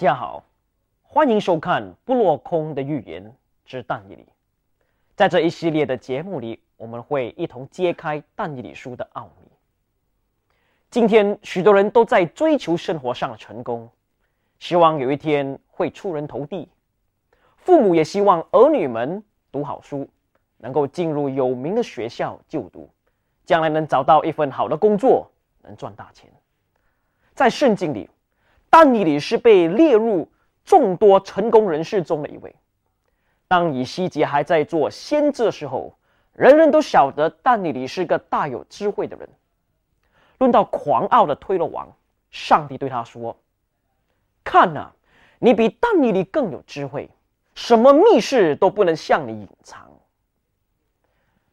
大家好，欢迎收看《不落空的预言之但以理》。在这一系列的节目里，我们会一同揭开但以理书的奥秘。今天，许多人都在追求生活上的成功，希望有一天会出人头地；父母也希望儿女们读好书，能够进入有名的学校就读，将来能找到一份好的工作，能赚大钱。在圣经里，但以理是被列入众多成功人士中的一位。当以西结还在做先知的时候，人人都晓得但以理是个大有智慧的人。论到狂傲的推罗王，上帝对他说：“看呐，你比但以理更有智慧，什么密事都不能向你隐藏。”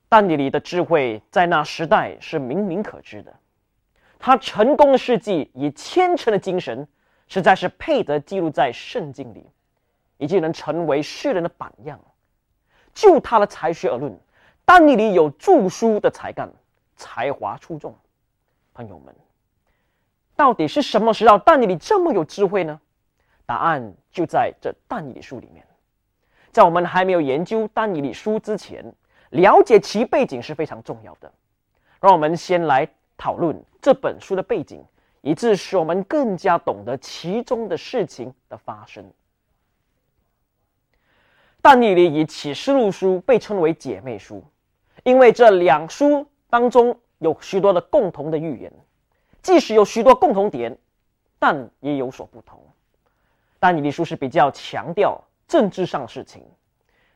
但以理的智慧在那时代是明明可知的，他成功的事迹以虔诚的精神。实在是配得记录在圣经里，以及能成为世人的榜样。就他的才学而论，丹尼里有著书的才干，才华出众。朋友们，到底是什么时候丹尼里这么有智慧呢？答案就在这但尼里书里面。在我们还没有研究丹尼里书之前，了解其背景是非常重要的。让我们先来讨论这本书的背景。以致使我们更加懂得其中的事情的发生。但以理以启示录书被称为姐妹书，因为这两书当中有许多的共同的预言，即使有许多共同点，但也有所不同。但以理书是比较强调政治上的事情，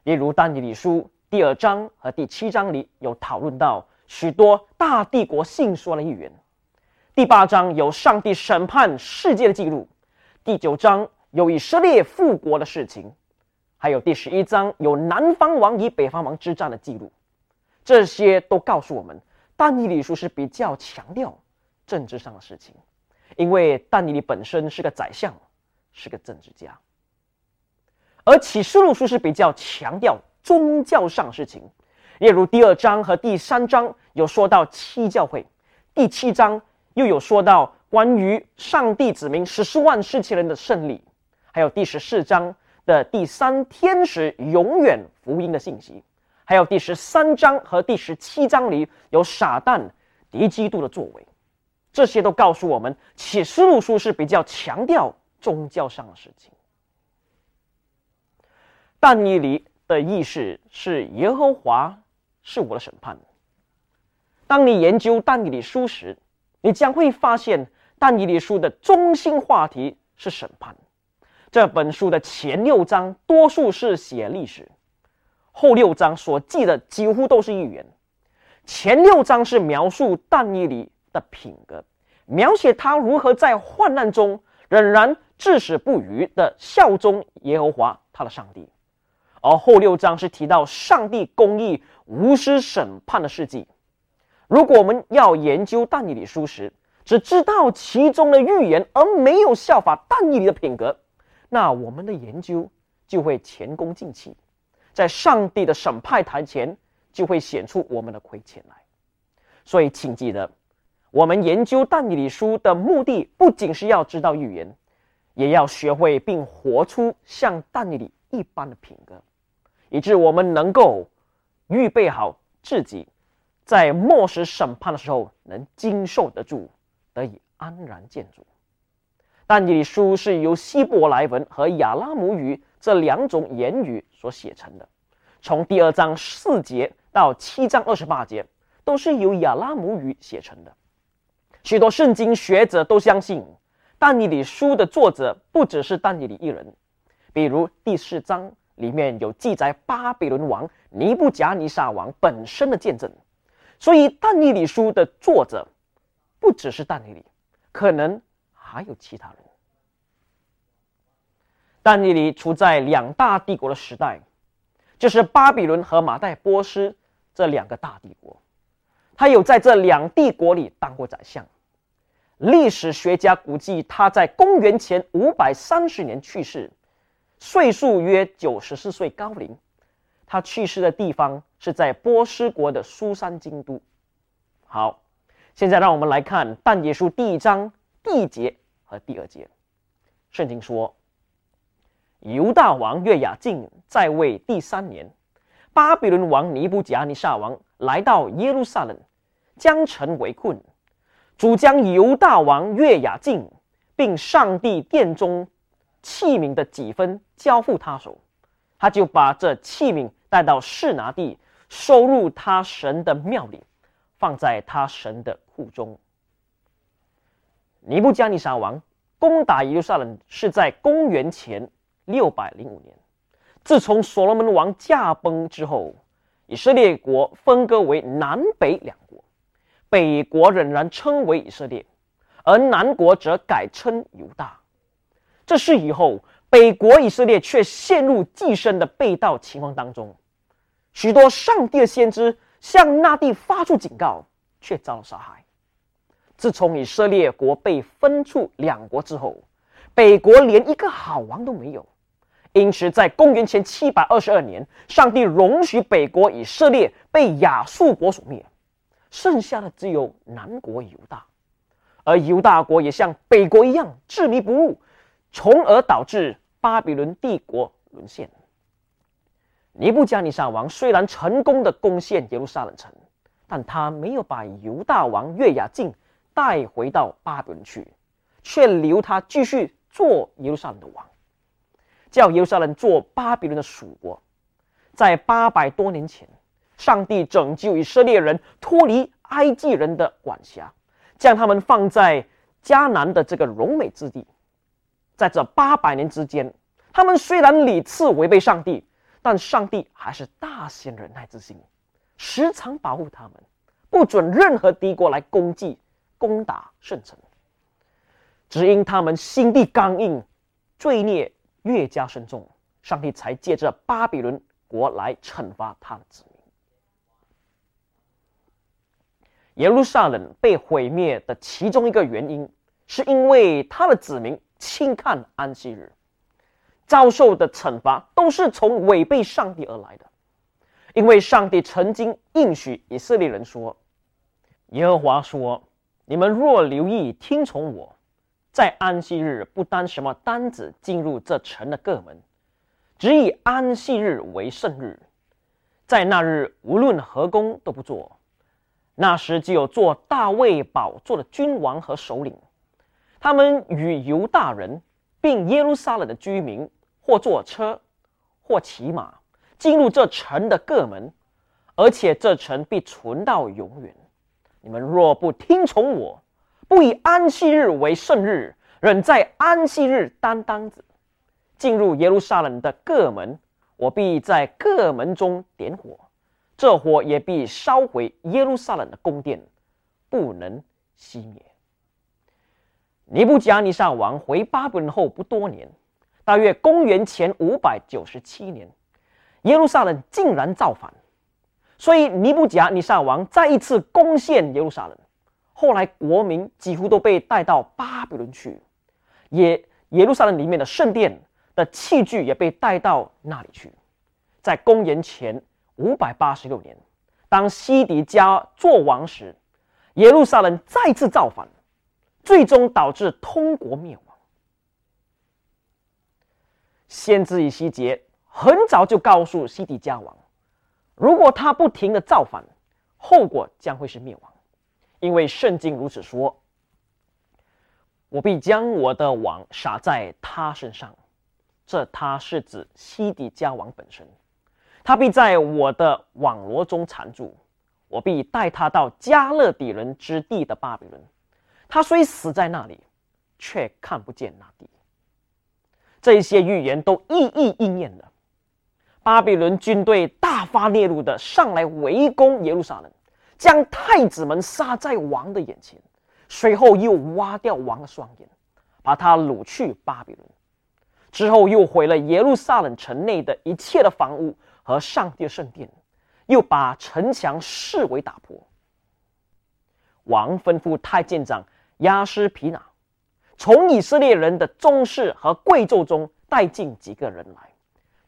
例如但以理书第二章和第七章里有讨论到许多大帝国信说的预言。第八章有上帝审判世界的记录，第九章有以色列复国的事情，还有第十一章有南方王与北方王之战的记录。这些都告诉我们，但以理书是比较强调政治上的事情，因为但以理本身是个宰相，是个政治家。而启示录书是比较强调宗教上事情，例如第二章和第三章有说到七教会，第七章。又有说到关于上帝子民十四万世奇人的胜利，还有第十四章的第三天使永远福音的信息，还有第十三章和第十七章里有撒旦敌基督的作为，这些都告诉我们启示录书是比较强调宗教上的事情。但以理的意思是耶和华是我的审判。当你研究但以理书时，你将会发现，但以理书的中心话题是审判。这本书的前六章多数是写历史，后六章所记的几乎都是预言。前六章是描述但以理的品格，描写他如何在患难中仍然至死不渝的效忠耶和华他的上帝，而后六章是提到上帝公义无私审判的事迹。如果我们要研究但以理书时，只知道其中的预言，而没有效法但以理的品格，那我们的研究就会前功尽弃，在上帝的审判台前就会显出我们的亏欠来。所以，请记得，我们研究但以理书的目的，不仅是要知道预言，也要学会并活出像但以理一般的品格，以致我们能够预备好自己。在末世审判的时候，能经受得住，得以安然见主。但以理书是由希伯来文和亚拉姆语这两种言语所写成的。从第二章四节到七章二十八节，都是由亚拉姆语写成的。许多圣经学者都相信，但以理书的作者不只是但以理一人。比如第四章里面有记载巴比伦王尼布甲尼撒王本身的见证。所以，但尼里书的作者不只是但尼里，可能还有其他人。但尼里处在两大帝国的时代，就是巴比伦和马代波斯这两个大帝国。他有在这两帝国里当过宰相。历史学家估计他在公元前五百三十年去世，岁数约九十四岁高龄。他去世的地方是在波斯国的苏珊京都。好，现在让我们来看但结书第一章第一节和第二节。圣经说：“犹大王约雅敬在位第三年，巴比伦王尼布甲尼撒王来到耶路撒冷，将城围困，主将犹大王约雅敬并上帝殿中器皿的几分交付他手，他就把这器皿带到示拿地，收入他神的庙里，放在他神的库中。尼布加尼撒王攻打耶路撒冷是在公元前六百零五年。自从所罗门王驾崩之后，以色列国分割为南北两国，北国仍然称为以色列，而南国则改称犹大。这事以后，北国以色列却陷入寄生的被盗情况当中，许多上帝的先知向那地发出警告，却遭到杀害。自从以色列国被分出两国之后，北国连一个好王都没有。因此，在公元前七百二十二年，上帝容许北国以色列被亚述国所灭，剩下的只有南国犹大，而犹大国也像北国一样执迷不悟，从而导致巴比伦帝国沦陷。尼布加尼撒王虽然成功的攻陷耶路撒冷城，但他没有把犹大王约雅敬。带回到巴比伦去，却留他继续做耶路撒冷的王，叫耶路撒冷做巴比伦的属国。在八百多年前，上帝拯救以色列人脱离埃及人的管辖，将他们放在迦南的这个荣美之地。在这八百年之间，他们虽然屡次违背上帝，但上帝还是大显忍耐之心，时常保护他们，不准任何敌国来攻击。攻打圣城，只因他们心地刚硬，罪孽越加深重，上帝才借着巴比伦国来惩罚他的子民。耶路撒冷被毁灭的其中一个原因，是因为他的子民轻看安息日，遭受的惩罚都是从违背上帝而来的。因为上帝曾经应许以色列人说：“耶和华说。”你们若留意听从我，在安息日不担什么单子进入这城的各门，只以安息日为圣日，在那日无论何工都不做。那时只有做大卫宝座的君王和首领，他们与犹大人并耶路撒冷的居民，或坐车，或骑马，进入这城的各门，而且这城必存到永远。你们若不听从我，不以安息日为圣日，仍在安息日担当子，进入耶路撒冷的各门，我必在各门中点火，这火也必烧毁耶路撒冷的宫殿，不能熄灭。尼布甲尼撒王回巴比伦后不多年，大约公元前五百九十七年，耶路撒冷竟然造反。所以尼布甲尼撒王再一次攻陷耶路撒冷，后来国民几乎都被带到巴比伦去，耶耶路撒冷里面的圣殿的器具也被带到那里去。在公元前五百八十六年，当西迪加做王时，耶路撒冷再次造反，最终导致通国灭亡。先知以西结很早就告诉西底家王。如果他不停的造反，后果将会是灭亡，因为圣经如此说：“我必将我的网撒在他身上。”这他是指西底家王本身，他必在我的网罗中缠住。我必带他到加勒底人之地的巴比伦，他虽死在那里，却看不见那地。这些预言都一一应验了。巴比伦军队大发烈怒的上来围攻耶路撒冷，将太子们杀在王的眼前，随后又挖掉王的双眼，把他掳去巴比伦。之后又毁了耶路撒冷城内的一切的房屋和上帝的圣殿，又把城墙视为打破。王吩咐太监长亚斯皮纳，从以色列人的宗室和贵胄中带进几个人来。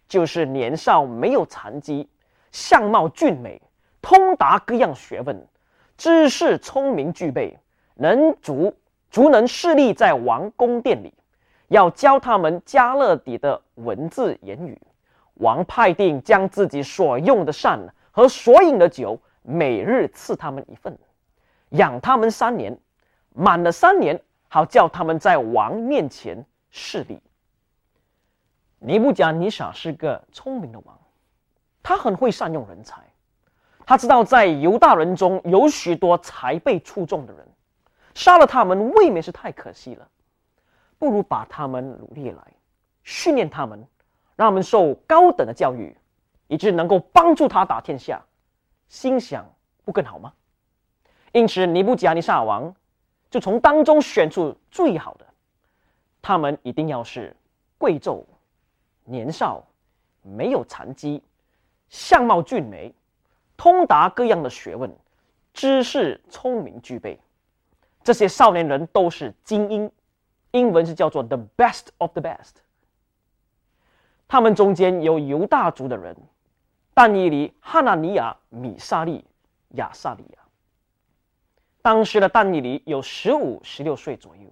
就是年少没有残疾，相貌俊美，通达各样学问，知识聪明具备，能足足能侍立在王宫殿里，要教他们加勒底的文字言语。王派定将自己所用的膳和所饮的酒，每日赐他们一份，养他们三年，满了三年，好叫他们在王面前势力。尼布甲尼撒是个聪明的王，他很会善用人才，他知道在犹大人中有许多才被出众的人，杀了他们未免是太可惜了，不如把他们努力来，训练他们，让他们受高等的教育，以致能够帮助他打天下。心想不更好吗？因此，尼布甲尼撒王就从当中选出最好的，他们一定要是贵胄。年少，没有残疾，相貌俊美，通达各样的学问，知识聪明具备。这些少年人都是精英，英文是叫做 the best of the best。他们中间有犹大族的人，但以里、哈纳尼亚、米沙利、亚萨利亚。当时的但以里有十五、十六岁左右。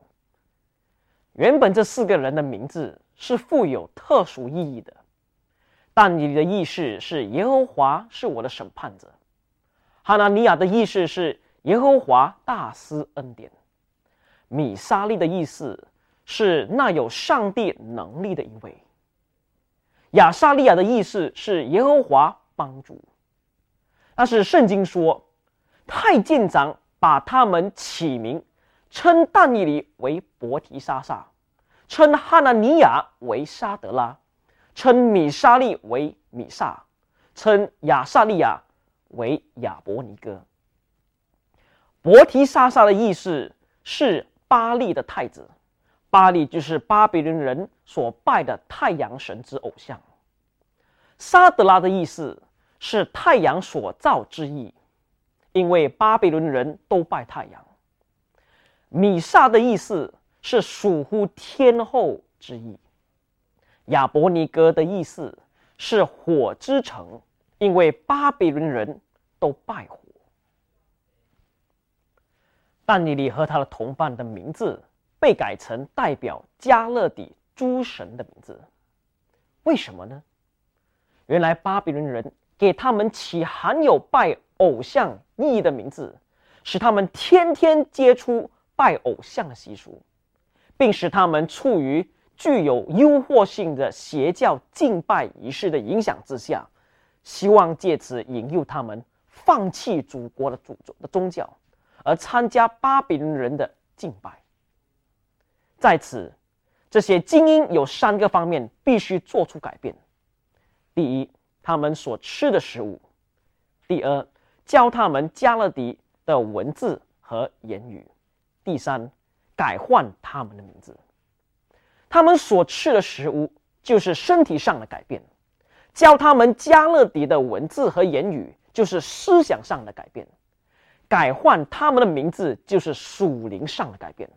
原本这四个人的名字。是富有特殊意义的，但你的意思是耶和华是我的审判者。哈拿尼亚的意思是耶和华大施恩典。米沙利的意思是那有上帝能力的一位。亚撒利亚的意思是耶和华帮助。但是圣经说，太监长把他们起名，称但以里为伯提沙撒。称哈纳尼亚为沙德拉，称米沙利为米萨，称亚萨利亚为亚伯尼哥。伯提沙撒的意思是巴利的太子，巴利就是巴比伦人所拜的太阳神之偶像。沙德拉的意思是太阳所造之意，因为巴比伦人都拜太阳。米萨的意思。是属乎天后之意。亚伯尼哥的意思是火之城，因为巴比伦人都拜火。但尼里和他的同伴的名字被改成代表加勒底诸神的名字，为什么呢？原来巴比伦人给他们起含有拜偶像意义的名字，使他们天天接触拜偶像的习俗。并使他们处于具有诱惑性的邪教敬拜仪式的影响之下，希望借此引诱他们放弃祖国的祖宗的宗教，而参加巴比伦人的敬拜。在此，这些精英有三个方面必须做出改变：第一，他们所吃的食物；第二，教他们加勒底的文字和言语；第三。改换他们的名字，他们所吃的食物就是身体上的改变；教他们加勒底的文字和言语，就是思想上的改变；改换他们的名字，就是属灵上的改变。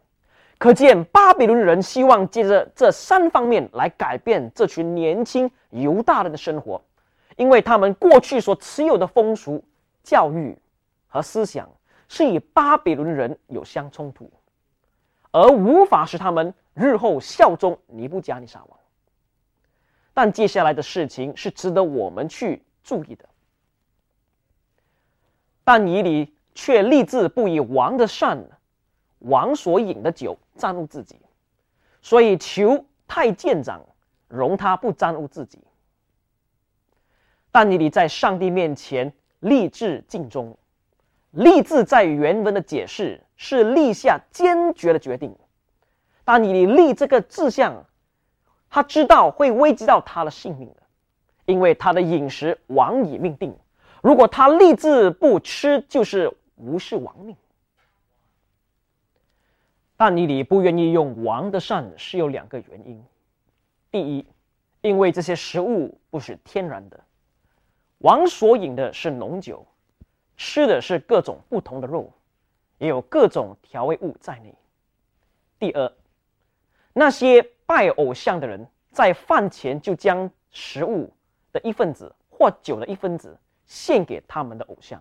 可见巴比伦人希望借着这三方面来改变这群年轻犹大人的生活，因为他们过去所持有的风俗、教育和思想是与巴比伦人有相冲突。而无法使他们日后效忠尼布加尼撒王。但接下来的事情是值得我们去注意的。但以理却立志不以王的善、王所饮的酒沾污自己，所以求太监长容他不沾污自己。但以理在上帝面前立志尽忠。立志在原文的解释是立下坚决的决定，但你立这个志向，他知道会危及到他的性命的，因为他的饮食王已命定，如果他立志不吃，就是无视王命。但你里不愿意用王的膳是有两个原因：第一，因为这些食物不是天然的，王所饮的是浓酒。吃的是各种不同的肉，也有各种调味物在内。第二，那些拜偶像的人在饭前就将食物的一份子或酒的一份子献给他们的偶像，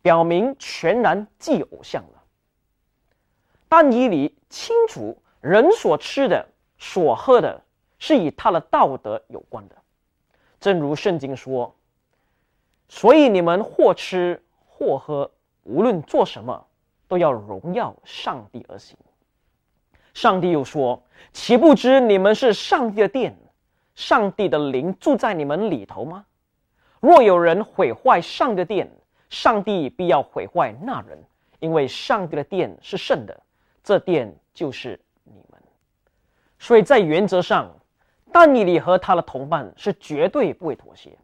表明全然祭偶像了。但以理清楚，人所吃的所喝的是以他的道德有关的。正如圣经说：“所以你们或吃或喝，无论做什么，都要荣耀上帝而行。”上帝又说：“岂不知你们是上帝的殿，上帝的灵住在你们里头吗？若有人毁坏上帝的殿，上帝必要毁坏那人，因为上帝的殿是圣的，这殿就是你们。所以在原则上。”但以理和他的同伴是绝对不会妥协，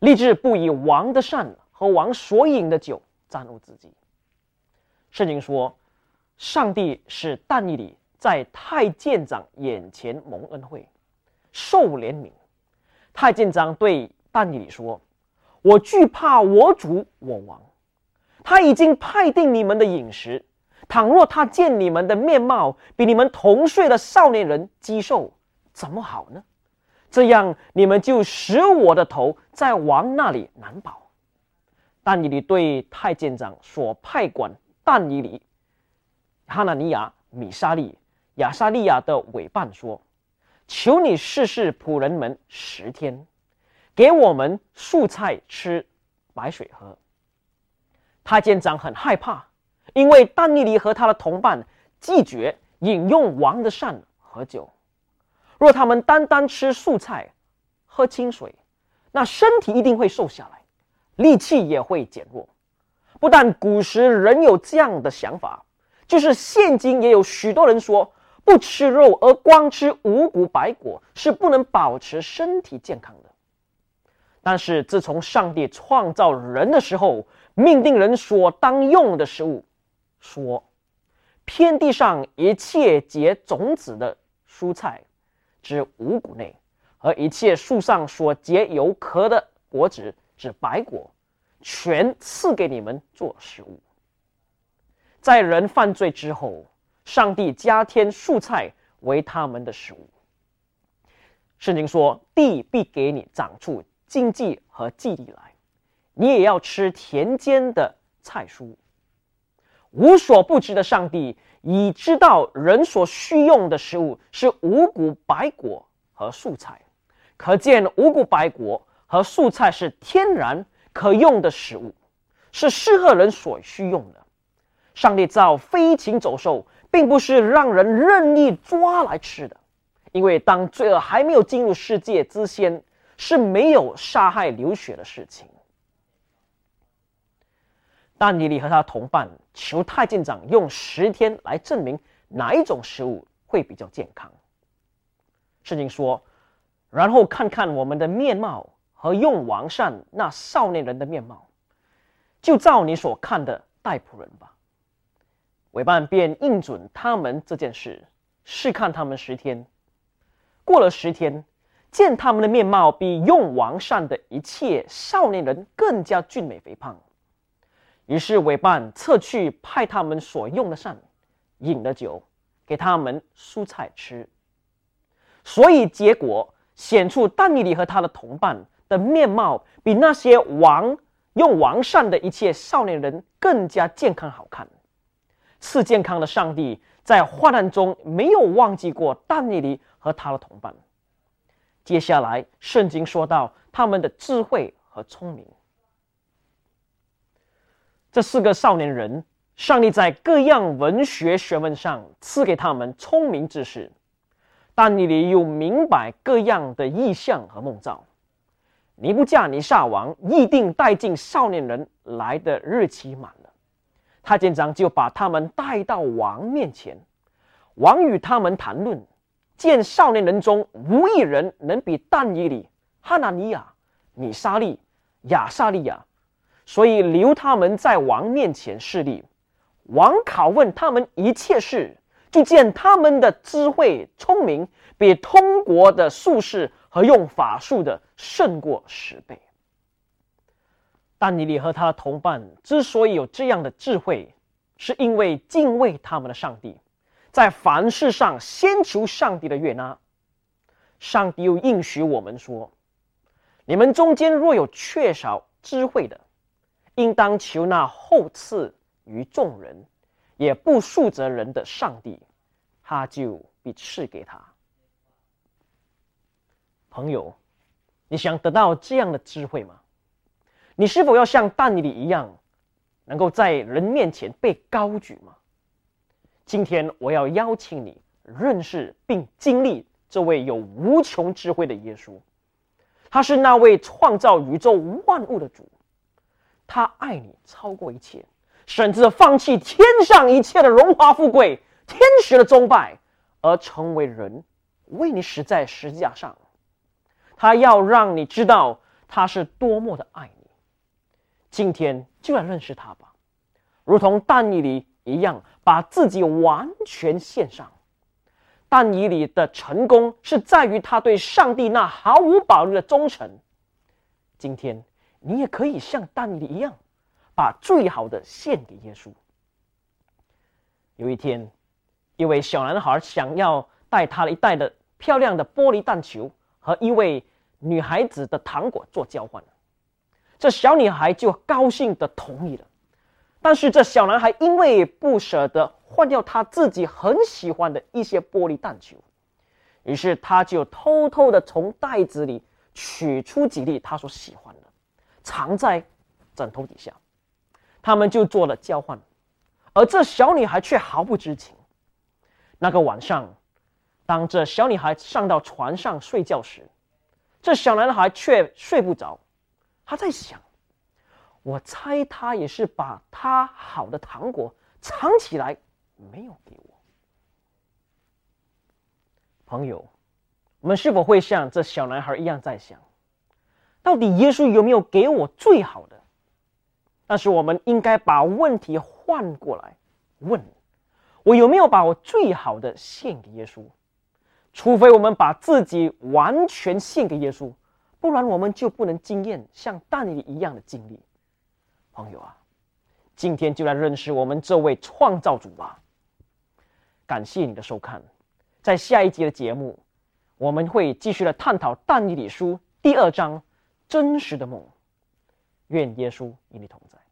立志不以王的善和王所饮的酒沾污自己。圣经说，上帝使但以理在太监长眼前蒙恩惠，受怜悯。太监长对但以理说：“我惧怕我主我王，他已经派定你们的饮食。倘若他见你们的面貌比你们同岁的少年人肌瘦，怎么好呢？”这样，你们就使我的头在王那里难保。但以理对太监长所派管但以理、哈纳尼亚、米沙利、亚沙利亚的委办说：“求你试试仆人们十天，给我们素菜吃，白水喝。”太监长很害怕，因为但以理和他的同伴拒绝饮用王的膳和酒。若他们单单吃素菜、喝清水，那身体一定会瘦下来，力气也会减弱。不但古时人有这样的想法，就是现今也有许多人说，不吃肉而光吃五谷白果是不能保持身体健康的。但是自从上帝创造人的时候，命定人所当用的食物，说：天地上一切结种子的蔬菜。指五谷内，和一切树上所结有壳的果子，指白果，全赐给你们做食物。在人犯罪之后，上帝加添蔬菜为他们的食物。圣经说：“地必给你长出经济和记忆来，你也要吃田间的菜蔬。”无所不知的上帝。已知道人所需用的食物是五谷白果和素菜，可见五谷白果和素菜是天然可用的食物，是适合人所需用的。上帝造飞禽走兽，并不是让人任意抓来吃的，因为当罪恶还没有进入世界之前，是没有杀害流血的事情。但尼里和他同伴求太监长用十天来证明哪一种食物会比较健康。圣经说，然后看看我们的面貌和用王善那少年人的面貌，就照你所看的待仆人吧。委办便应准他们这件事，试看他们十天。过了十天，见他们的面貌比用王善的一切少年人更加俊美肥胖。于是委办撤去派他们所用的膳，饮的酒，给他们蔬菜吃。所以结果显出但尼里和他的同伴的面貌比那些王用王膳的一切少年人更加健康好看。赐健康的上帝在患难中没有忘记过但尼里和他的同伴。接下来圣经说到他们的智慧和聪明。这四个少年人，上帝在各样文学学问上赐给他们聪明之士，但你里又明白各样的意象和梦兆。尼布加尼撒王议定带进少年人来的日期满了，太监长就把他们带到王面前。王与他们谈论，见少年人中无一人能比但以里、哈纳尼亚、米沙利、亚萨利亚。所以留他们在王面前势力，王拷问他们一切事，就见他们的智慧聪明比通国的术士和用法术的胜过十倍。但尼里和他的同伴之所以有这样的智慧，是因为敬畏他们的上帝，在凡事上先求上帝的悦纳。上帝又应许我们说：“你们中间若有缺少智慧的，”应当求那厚赐于众人，也不恕责人的上帝，他就必赐给他。朋友，你想得到这样的智慧吗？你是否要像但以理一样，能够在人面前被高举吗？今天我要邀请你认识并经历这位有无穷智慧的耶稣，他是那位创造宇宙万物的主，他爱你超过一切，甚至放弃天上一切的荣华富贵、天使的崇拜，而成为人，为你死在十字架上。他要让你知道他是多么的爱你。今天就来认识他吧，如同但以理一样，把自己完全献上。但以理的成功是在于他对上帝那毫无保留的忠诚。今天你也可以像丹尼一样，把最好的献给耶稣。有一天，一位小男孩想要带他一袋的漂亮的玻璃弹球和一位女孩子的糖果做交换，这小女孩就高兴的同意了。但是这小男孩因为不舍得换掉他自己很喜欢的一些玻璃弹球，于是他就偷偷的从袋子里取出几粒他所喜欢的，藏在枕头底下。他们就做了交换，而这小女孩却毫不知情。那个晚上，当这小女孩上到床上睡觉时，这小男孩却睡不着，他在想。我猜他也是把他好的糖果藏起来，没有给我。朋友，我们是否会像这小男孩一样在想，到底耶稣有没有给我最好的？但是我们应该把问题换过来问：我有没有把我最好的献给耶稣？除非我们把自己完全献给耶稣，不然我们就不能经验像但以一样的经历。朋友啊，今天就来认识我们这位创造主吧。感谢你的收看，在下一集的节目，我们会继续来探讨《但以理书》第二章真实的梦。愿耶稣与你同在。